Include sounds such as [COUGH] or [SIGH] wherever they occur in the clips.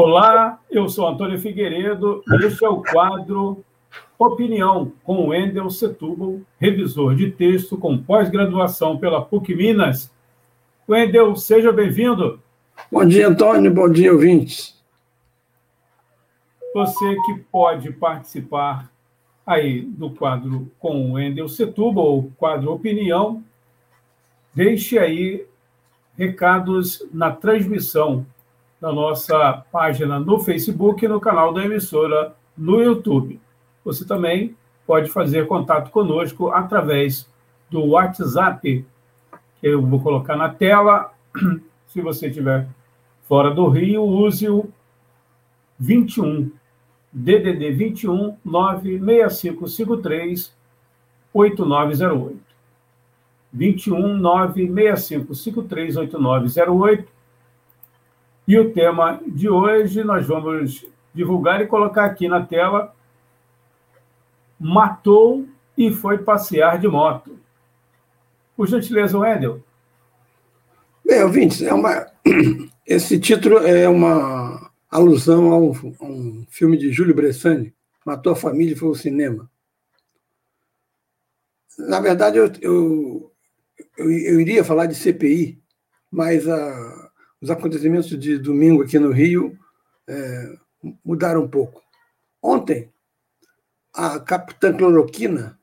Olá, eu sou Antônio Figueiredo e este é o quadro Opinião com Wendel Setúbal, revisor de texto com pós-graduação pela PUC Minas. Wendel, seja bem-vindo. Bom dia, Antônio. Bom dia, ouvintes. Você que pode participar aí do quadro com Wendel Setúbal, ou quadro Opinião, deixe aí recados na transmissão na nossa página no Facebook e no canal da emissora no YouTube. Você também pode fazer contato conosco através do WhatsApp, que eu vou colocar na tela. [CLEARS THROAT] Se você estiver fora do Rio, use o 21 DDD 21 96553 8908. 21 96553 8908 e o tema de hoje nós vamos divulgar e colocar aqui na tela. Matou e foi passear de moto. Por gentileza, Wendel. Bem, ouvintes, é uma... [CLEARS THROAT] esse título é uma alusão a um, a um filme de Júlio Bressani, Matou a Família e foi ao cinema. Na verdade, eu, eu, eu, eu iria falar de CPI, mas a, os acontecimentos de domingo aqui no Rio é, mudaram um pouco. Ontem, a capitã cloroquina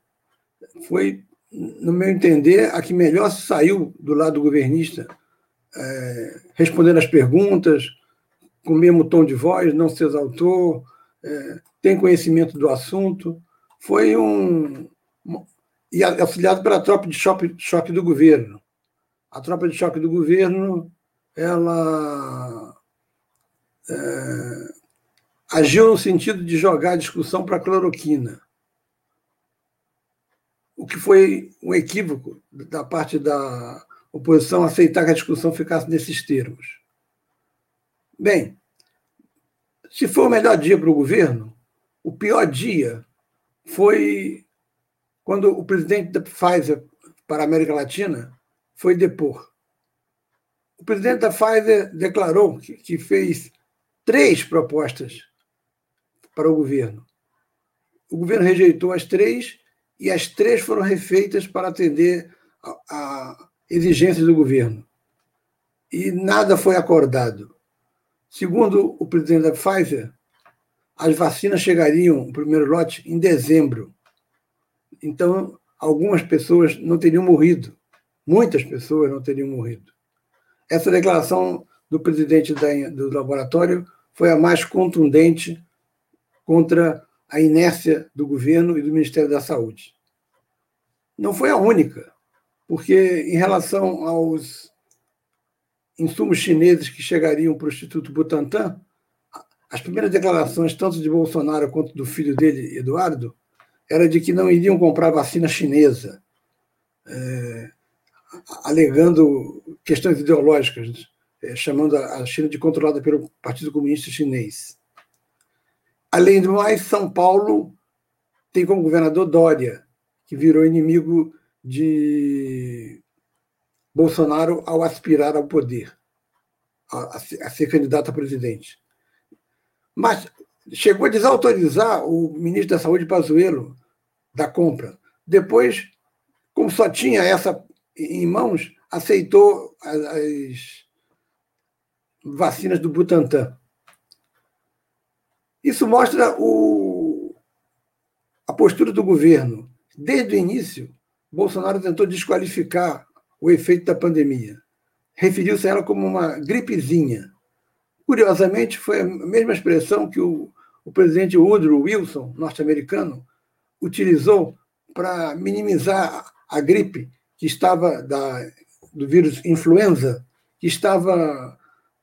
foi, no meu entender, a que melhor saiu do lado governista, é, respondendo as perguntas, com o mesmo tom de voz, não se exaltou, é, tem conhecimento do assunto. Foi um. E auxiliado pela tropa de choque, choque do governo. A tropa de choque do governo ela é, agiu no sentido de jogar a discussão para a cloroquina, o que foi um equívoco da parte da oposição aceitar que a discussão ficasse nesses termos. Bem, se for o melhor dia para o governo, o pior dia foi quando o presidente da Pfizer para a América Latina foi depor. O presidente da Pfizer declarou que, que fez três propostas para o governo. O governo rejeitou as três e as três foram refeitas para atender a, a exigências do governo. E nada foi acordado. Segundo o presidente da Pfizer, as vacinas chegariam, o primeiro lote, em dezembro. Então, algumas pessoas não teriam morrido. Muitas pessoas não teriam morrido. Essa declaração do presidente do laboratório foi a mais contundente contra a inércia do governo e do Ministério da Saúde. Não foi a única, porque em relação aos insumos chineses que chegariam para o Instituto Butantan, as primeiras declarações, tanto de Bolsonaro quanto do filho dele, Eduardo, era de que não iriam comprar vacina chinesa. É, alegando questões ideológicas, é, chamando a China de controlada pelo Partido Comunista Chinês. Além do mais, São Paulo tem como governador Dória, que virou inimigo de Bolsonaro ao aspirar ao poder, a, a ser candidato a presidente. Mas chegou a desautorizar o ministro da Saúde, Pazuello, da compra. Depois, como só tinha essa em mãos, aceitou as vacinas do Butantan. Isso mostra o, a postura do governo. Desde o início, Bolsonaro tentou desqualificar o efeito da pandemia. Referiu-se a ela como uma gripezinha. Curiosamente, foi a mesma expressão que o, o presidente Woodrow Wilson, norte-americano, utilizou para minimizar a gripe que estava da, do vírus influenza, que estava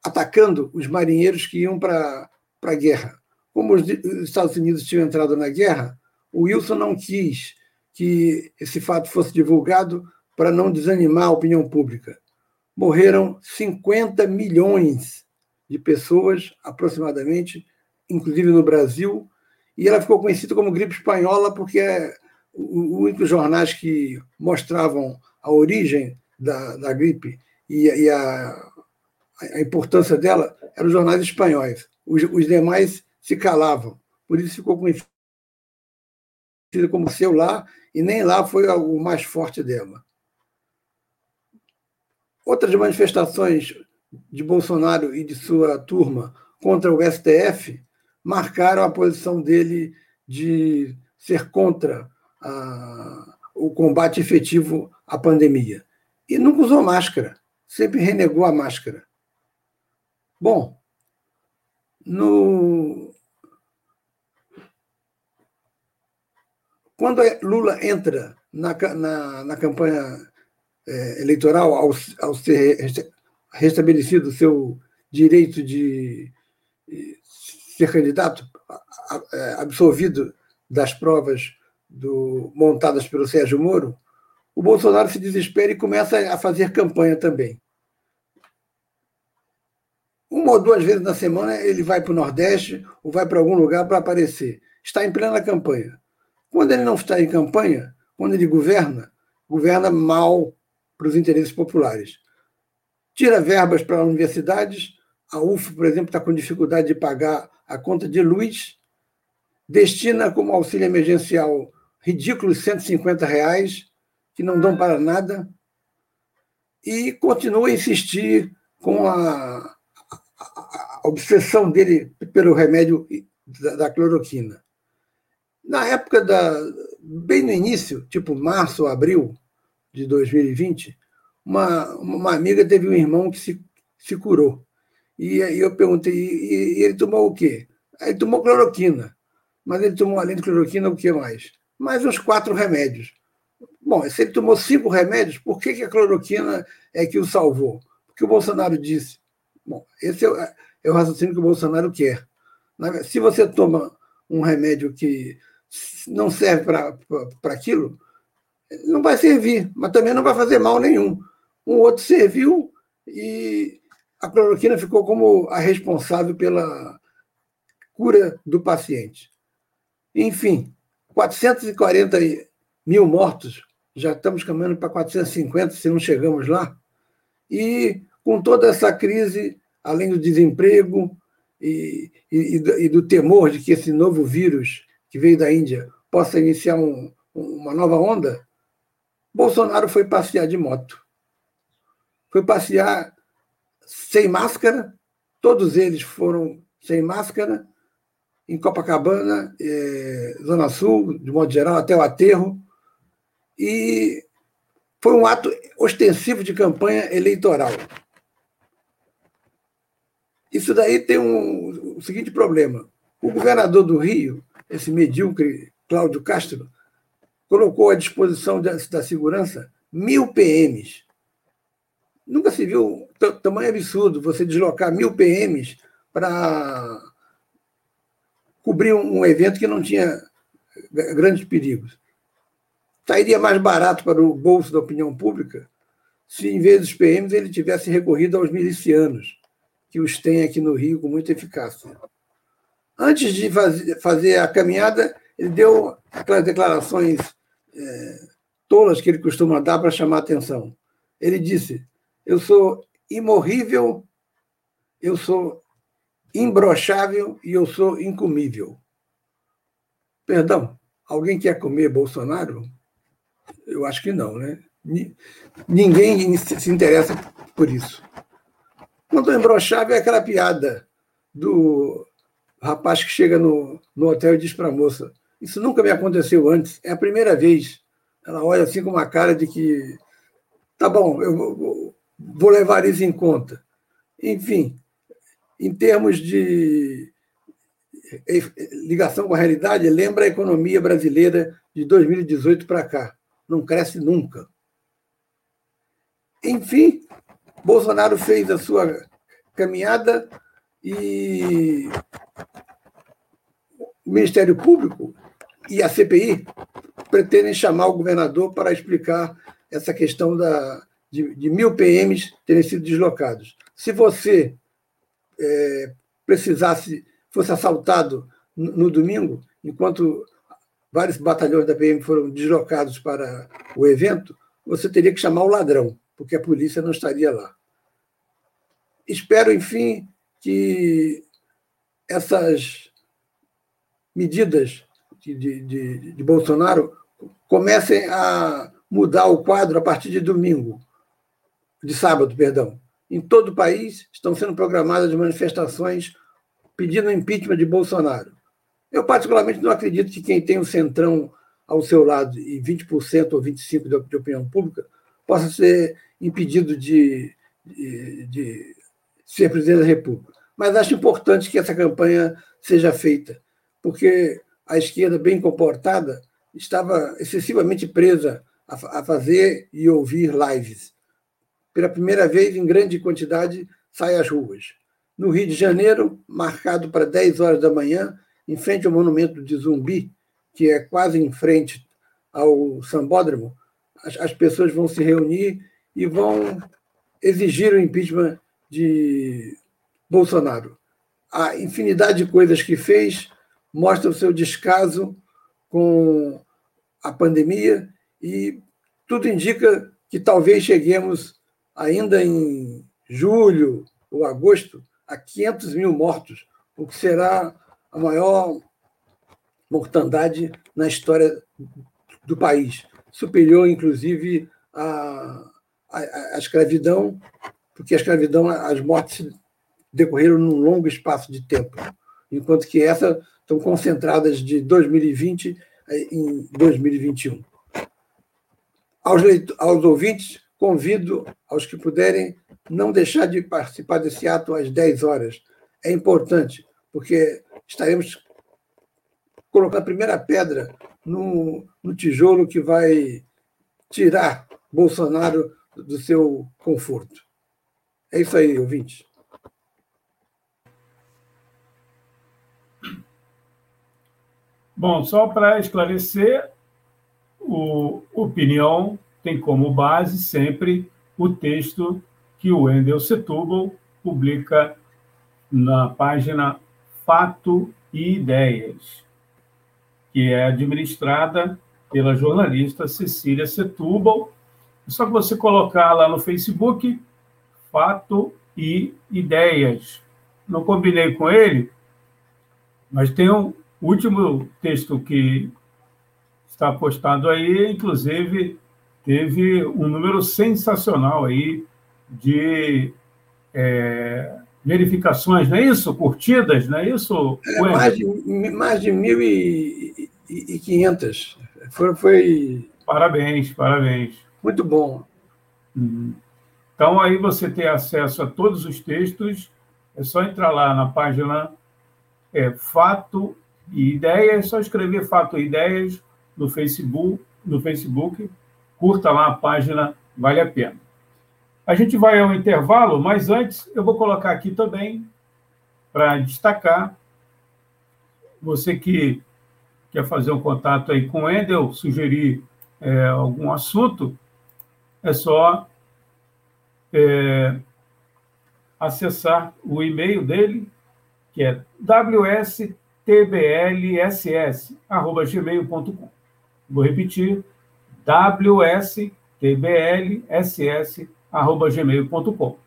atacando os marinheiros que iam para a guerra. como os Estados Unidos tinham entrado na guerra, o Wilson não quis que esse fato fosse divulgado para não desanimar a opinião pública. Morreram 50 milhões de pessoas, aproximadamente, inclusive no Brasil, e ela ficou conhecida como gripe espanhola porque é os únicos jornais que mostravam a origem da, da gripe e, e a, a, importância dela eram os jornais espanhóis. Os, os demais se calavam. Por isso ficou conhecida como seu lá, e nem lá foi o mais forte dela. Outras manifestações de Bolsonaro e de sua turma contra o STF marcaram a posição dele de ser contra a, o combate efetivo à pandemia. E nunca usou máscara, sempre renegou a máscara. Bom, no... quando Lula entra na, na, na campanha é, eleitoral, ao, ao ser restabelecido o seu direito de ser candidato, é, absolvido das provas do, montadas pelo Sérgio Moro, o Bolsonaro se desespera e começa a fazer campanha também. Uma ou duas vezes na semana ele vai para o Nordeste ou vai para algum lugar para aparecer. Está em plena campanha. Quando ele não está em campanha, quando ele governa, governa mal para os interesses populares. Tira verbas para universidades, a UF, por exemplo, está com dificuldade de pagar a conta de luz, destina como auxílio emergencial ridículos 150 reais, que não dão para nada, e continua a insistir com a, a, obsessão dele pelo remédio da, da, cloroquina. Na época da. bem no início, tipo março abril de 2020, uma, uma amiga teve um irmão que se, se curou. E eu perguntei, e, e ele tomou o quê? Ele tomou cloroquina. Mas ele tomou, além de cloroquina, o que mais? Mais uns quatro remédios. Bom, se ele tomou cinco remédios, por que, que a cloroquina é que o salvou? Porque o Bolsonaro disse. Bom, esse é o, é o raciocínio que o Bolsonaro quer. Se você toma um remédio que não serve para aquilo, não vai servir, mas também não vai fazer mal nenhum. Um outro serviu e a cloroquina ficou como a responsável pela cura do paciente. Enfim, 440 mil mortos, já estamos caminhando para 450, se não chegamos lá. E com toda essa crise, além do desemprego e, e, e do temor de que esse novo vírus que veio da Índia possa iniciar um, uma nova onda, Bolsonaro foi passear de moto. Foi passear sem máscara, todos eles foram sem máscara, em Copacabana, eh, Zona Sul, de modo geral, até o aterro. E foi um ato ostensivo de campanha eleitoral. Isso daí tem um, o seguinte problema. O governador do Rio, esse medíocre Cláudio Castro, colocou à disposição da, da segurança mil PMs. Nunca se viu tamanho absurdo você deslocar mil PMs para cobrir um evento que não tinha grandes perigos. Sairia mais barato para o bolso da opinião pública se, em vez dos PMs, ele tivesse recorrido aos milicianos, que os tem aqui no Rio com muita eficácia. Antes de fazer a caminhada, ele deu aquelas declarações é, tolas que ele costuma dar para chamar atenção. Ele disse: Eu sou imorrível, eu sou imbrochável e eu sou incomível. Perdão, alguém quer comer Bolsonaro? Eu acho que não, né? Ninguém se interessa por isso. Quanto ao imbrochável, é aquela piada do rapaz que chega no, no hotel e diz para a moça: isso nunca me aconteceu antes, é a primeira vez. Ela olha assim com uma cara de que, tá bom, eu vou levar isso em conta. Enfim, em termos de ligação com a realidade, lembra a economia brasileira de 2018 para cá. Não cresce nunca. Enfim, Bolsonaro fez a sua caminhada e Ministério Público e a CPI pretendem chamar o governador para explicar essa questão da, de, de mil PMs terem sido deslocados. Se você é, precisasse, fosse assaltado no, no domingo, enquanto vários batalhões da PM foram deslocados para o evento, você teria que chamar o ladrão, porque a polícia não estaria lá. Espero, enfim, que essas medidas de, de, de, Bolsonaro comecem a mudar o quadro a partir de domingo, de sábado, perdão. Em todo o país estão sendo programadas manifestações pedindo impeachment de Bolsonaro. Eu, particularmente, não acredito que quem tem o centrão ao seu lado e 20% ou 25% de opinião pública possa ser impedido de, de, de ser presidente da República. Mas acho importante que essa campanha seja feita, porque a esquerda, bem comportada, estava excessivamente presa a fazer e ouvir lives. Pela primeira vez, em grande quantidade, sai às ruas. No Rio de Janeiro, marcado para 10 horas da manhã, em frente ao monumento de Zumbi, que é quase em frente ao Sambódromo, as, as pessoas vão se reunir e vão exigir o impeachment de Bolsonaro. A infinidade de coisas que fez mostra o seu descaso com a pandemia e tudo indica que talvez cheguemos ainda em julho ou agosto a 500 mil mortos, o que será a maior mortandade na história do país, superior, inclusive, à, escravidão, porque a escravidão, as mortes decorreram num longo espaço de tempo, enquanto que essa estão concentradas de 2020 em 2021. Aos, aos ouvintes, convido aos que puderem não deixar de participar desse ato às 10 horas. É importante, porque estaremos colocando a primeira pedra no, no tijolo que vai tirar Bolsonaro do seu conforto. É isso aí, ouvintes. Bom, só para esclarecer, o Opinião tem como base sempre o texto que o Wendel Setúbal publica na página Fato e Ideias, que é administrada pela jornalista Cecília Setúbal. É só você colocar lá no Facebook Fato e Ideias. Não combinei com ele, mas tem um, último texto que está postado aí, inclusive, teve um número sensacional aí de é, verificações, não é isso? Curtidas, não é isso? É, mais, de, mais de 1.500. Foi, foi... Parabéns, parabéns. Muito bom. Uhum. Então, aí você tem acesso a todos os textos, é só entrar lá na página é, Fato e ideias, é só escrever Fato e Ideias no Facebook, no Facebook, curta lá a página, vale a pena. A gente vai ao intervalo, mas antes eu vou colocar aqui também, para destacar, você que quer fazer um contato aí com o Endel, sugerir é, algum assunto, é só é, acessar o e-mail dele, que é ws tblss@gmail.com. Vou repetir, wstblss@gmail.com.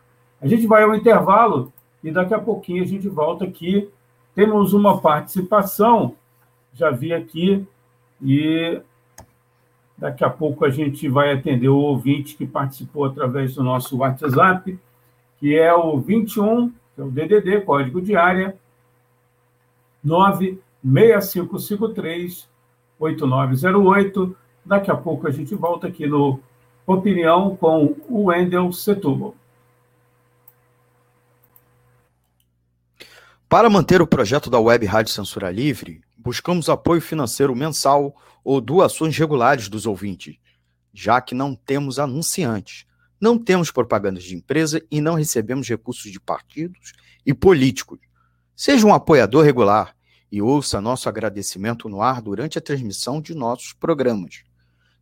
A gente vai ao intervalo e daqui a pouquinho a gente volta aqui. Temos uma participação, já vi aqui, e daqui a pouco a gente vai atender o ouvinte que participou através do nosso WhatsApp, que é o 21, que é o DDD, código de área 96553 8908. Daqui a pouco a gente volta aqui no Opinião com o Wendel Setúbal. Para manter o projeto da Web Rádio Censura Livre, buscamos apoio financeiro mensal ou doações regulares dos ouvintes, já que não temos anunciantes, não temos propagandas de empresa e não recebemos recursos de partidos e políticos. Seja um apoiador regular e ouça nosso agradecimento no ar durante a transmissão de nossos programas.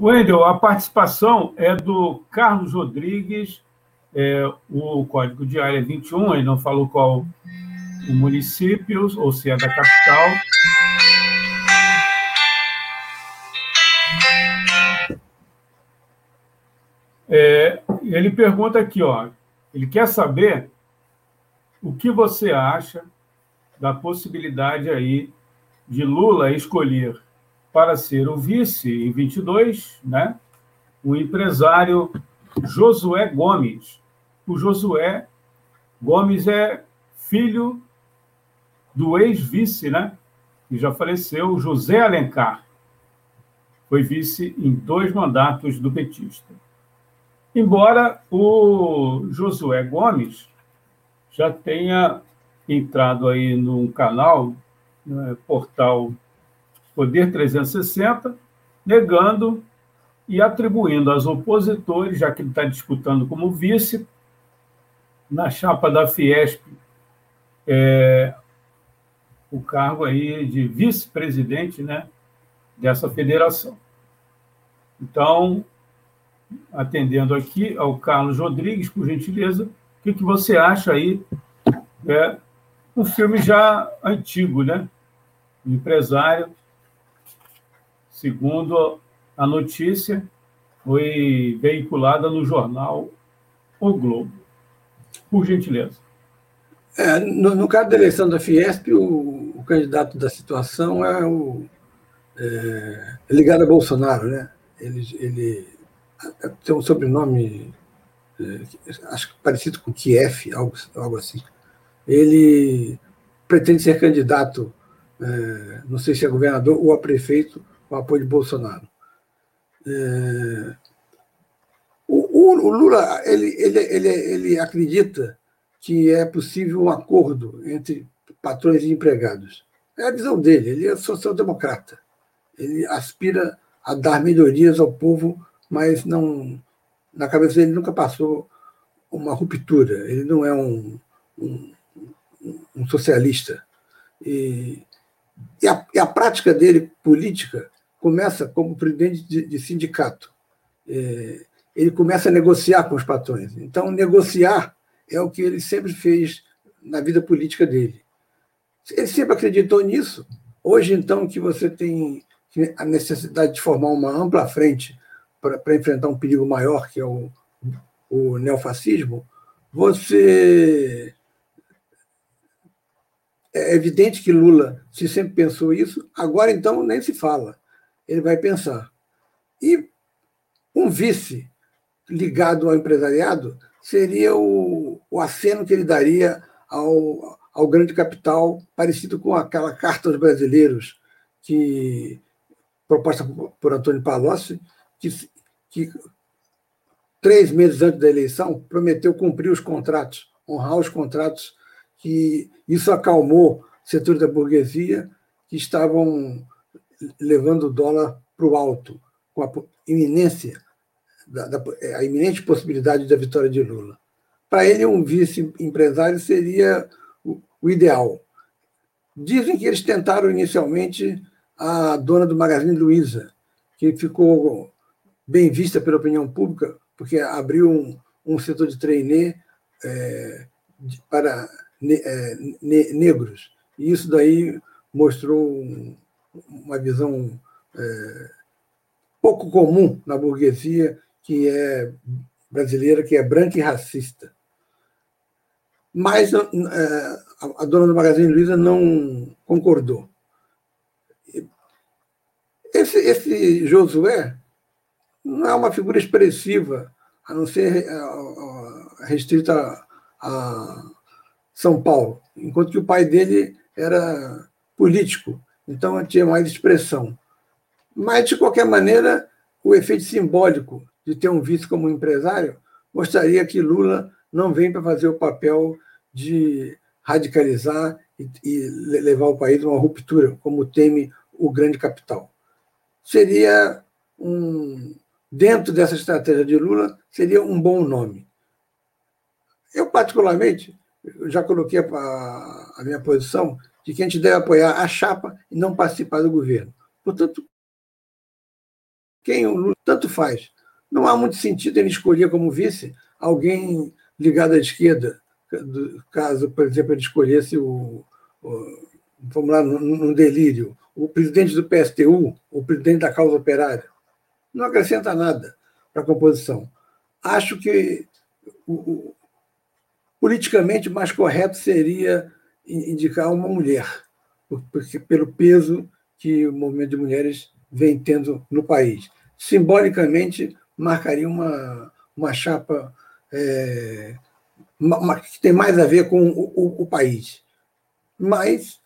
Wendel, a participação é do Carlos Rodrigues, é, o código de área 21, ele não falou qual o município, ou se é da capital. É, ele pergunta aqui, ó, ele quer saber o que você acha da possibilidade aí de Lula escolher para ser o vice em 22, né? O empresário Josué Gomes. O Josué Gomes é filho do ex-vice, né? Que já faleceu, José Alencar. Foi vice em dois mandatos do petista. Embora o Josué Gomes já tenha entrado aí num canal, né, portal Poder 360, negando e atribuindo aos opositores, já que ele está disputando como vice, na chapa da Fiesp, é, o cargo aí de vice-presidente né, dessa federação. Então, atendendo aqui ao Carlos Rodrigues, por gentileza, o que, que você acha aí? É um filme já antigo, né? Um empresário segundo a notícia, foi veiculada no jornal O Globo. Por gentileza. É, no, no, caso da eleição da Fiesp, o, o candidato da situação é o é, é ligado a Bolsonaro, né? Ele, ele tem um sobrenome, é, acho que parecido com Kiev, algo, algo assim. Ele pretende ser candidato, é, não sei se é governador ou a prefeito, com apoio de Bolsonaro. É... O, o, o, Lula ele, ele, ele, ele acredita que é possível um acordo entre patrões e empregados. É a visão dele, ele é social-democrata. Ele aspira a dar melhorias ao povo, mas não na cabeça dele nunca passou uma ruptura. Ele não é um, um, um socialista. E, e, a, e, a, prática dele política começa como presidente de, de sindicato. É, ele começa a negociar com os patrões. Então, negociar é o que ele sempre fez na vida política dele. Ele sempre acreditou nisso. Hoje, então, que você tem a necessidade de formar uma ampla frente para enfrentar um perigo maior, que é o, o neofascismo, você. É evidente que Lula se sempre pensou isso, agora então nem se fala ele vai pensar. E um vice ligado ao empresariado seria o, o aceno que ele daria ao, ao grande capital, parecido com aquela carta aos brasileiros que proposta por Antônio Palocci, que, que três meses antes da eleição prometeu cumprir os contratos, honrar os contratos, que isso acalmou setores da burguesia que estavam levando o dólar para o alto, com a iminência, da, da, é, a iminente possibilidade da vitória de Lula. Para ele, um vice-empresário seria o, o ideal. Dizem que eles tentaram inicialmente a dona do Magazine Luiza, que ficou bem vista pela opinião pública, porque abriu um, um setor de trainee é, para ne, é, ne, negros. E isso daí mostrou um, uma visão é, pouco comum na burguesia que é brasileira, que é branca e racista. Mas é, a dona do Magazine Luiza não concordou. Esse, esse Josué não é uma figura expressiva, a não ser é, restrita a São Paulo, enquanto que o pai dele era político, então tinha mais expressão. Mas, de qualquer maneira, o efeito simbólico de ter um vice como empresário mostraria que Lula não vem para fazer o papel de radicalizar e, e levar o país a uma ruptura, como teme o grande capital. Seria um, dentro dessa estratégia de Lula, seria um bom nome. Eu, particularmente, já coloquei a, a minha posição de que a gente deve apoiar a chapa e não participar do governo. Portanto, quem o Lula tanto faz. Não há muito sentido ele escolher como vice alguém ligado à esquerda, caso, por exemplo, ele escolhesse o, o vamos lá, num delírio, o presidente do PSTU, o presidente da causa operária. Não acrescenta nada para a composição. Acho que o, o, politicamente mais correto seria indicar uma mulher, porque, pelo peso que o movimento de mulheres vem tendo no país. Simbolicamente, marcaria uma, uma chapa é, uma, que tem mais a ver com o, o, o país. Mas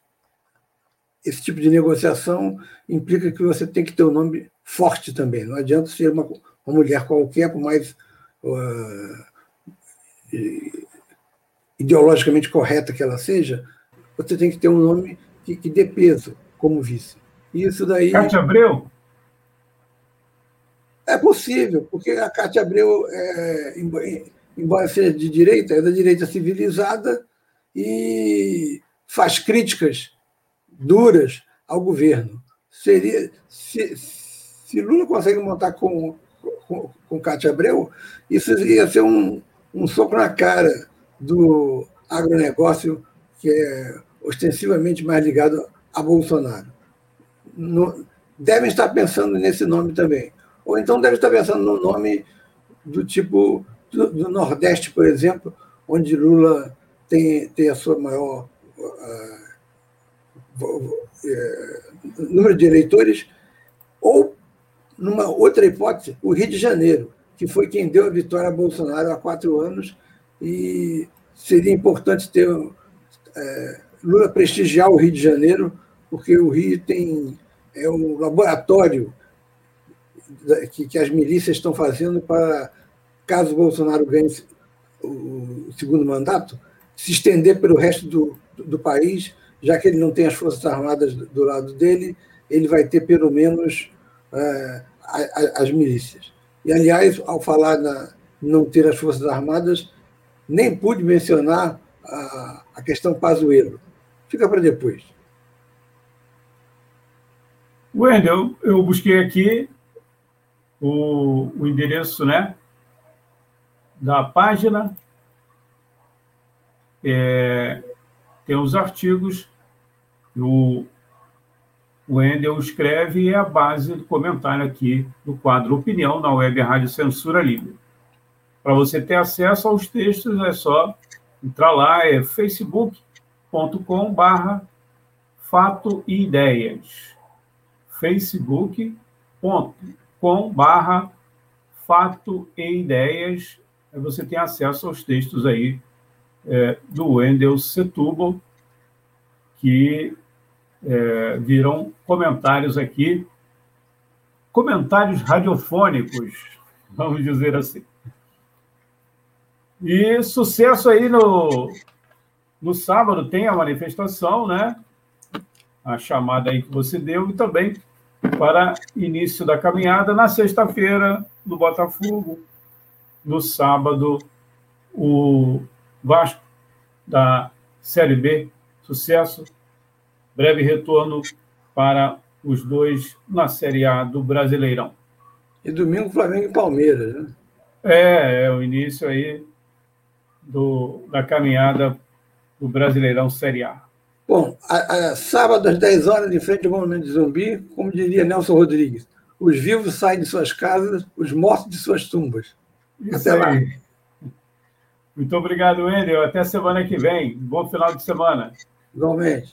esse tipo de negociação implica que você tem que ter um nome forte também. Não adianta ser uma, uma mulher qualquer, por mais uh, ideologicamente correta que ela seja, você tem que ter um nome que, que dê peso como vice. Isso daí. Cátia Abreu? É possível, porque a Cátia Abreu, é, embora seja de direita, é da direita civilizada e faz críticas duras ao governo. Seria, se, se Lula consegue montar com, com, com Cátia Abreu, isso ia ser um, um soco na cara do agronegócio, que é ostensivamente mais ligado a Bolsonaro. No, devem estar pensando nesse nome também. Ou então devem estar pensando no nome do tipo do, do Nordeste, por exemplo, onde Lula tem, tem a sua maior uh, número de eleitores, ou, numa outra hipótese, o Rio de Janeiro, que foi quem deu a vitória a Bolsonaro há quatro anos, e seria importante ter é, Lula prestigiar o Rio de Janeiro, porque o Rio tem é um laboratório que, que as milícias estão fazendo para, caso Bolsonaro ganhe o segundo mandato, se estender pelo resto do, do país, já que ele não tem as Forças Armadas do lado dele, ele vai ter pelo menos é, as milícias. E, aliás, ao falar na não ter as Forças Armadas, nem pude mencionar a, a questão Pazuello. Fica para depois. Wendel, eu busquei aqui o, o endereço né, da página, é, tem os artigos, o, o escreve e é a base do comentário aqui do quadro Opinião na Web Rádio Censura Livre. Para você ter acesso aos textos, é só entrar lá, é facebook.com barra fato e ideias. facebook.com barra fato e ideias. Aí você tem acesso aos textos aí é, do Wendel Setúbal, que é, viram comentários aqui, comentários radiofônicos, [LAUGHS] vamos dizer assim. E sucesso aí no, no sábado tem a manifestação, né? A chamada aí que você deu, e também para início da caminhada na sexta-feira no Botafogo, no sábado o Vasco da Série B, sucesso, breve retorno para os dois na Série A do Brasileirão. E domingo Flamengo e Palmeiras, né? É, é o início aí do, da caminhada do Brasileirão Série A. Bom, a, a, sábado às 10 horas, em frente ao Monumento de Zumbi, como diria Nelson Rodrigues, os vivos saem de suas casas, os mortos de suas tumbas. Isso Até aí. lá. Muito obrigado, Wendel. Até semana que vem. Bom final de semana. Igualmente.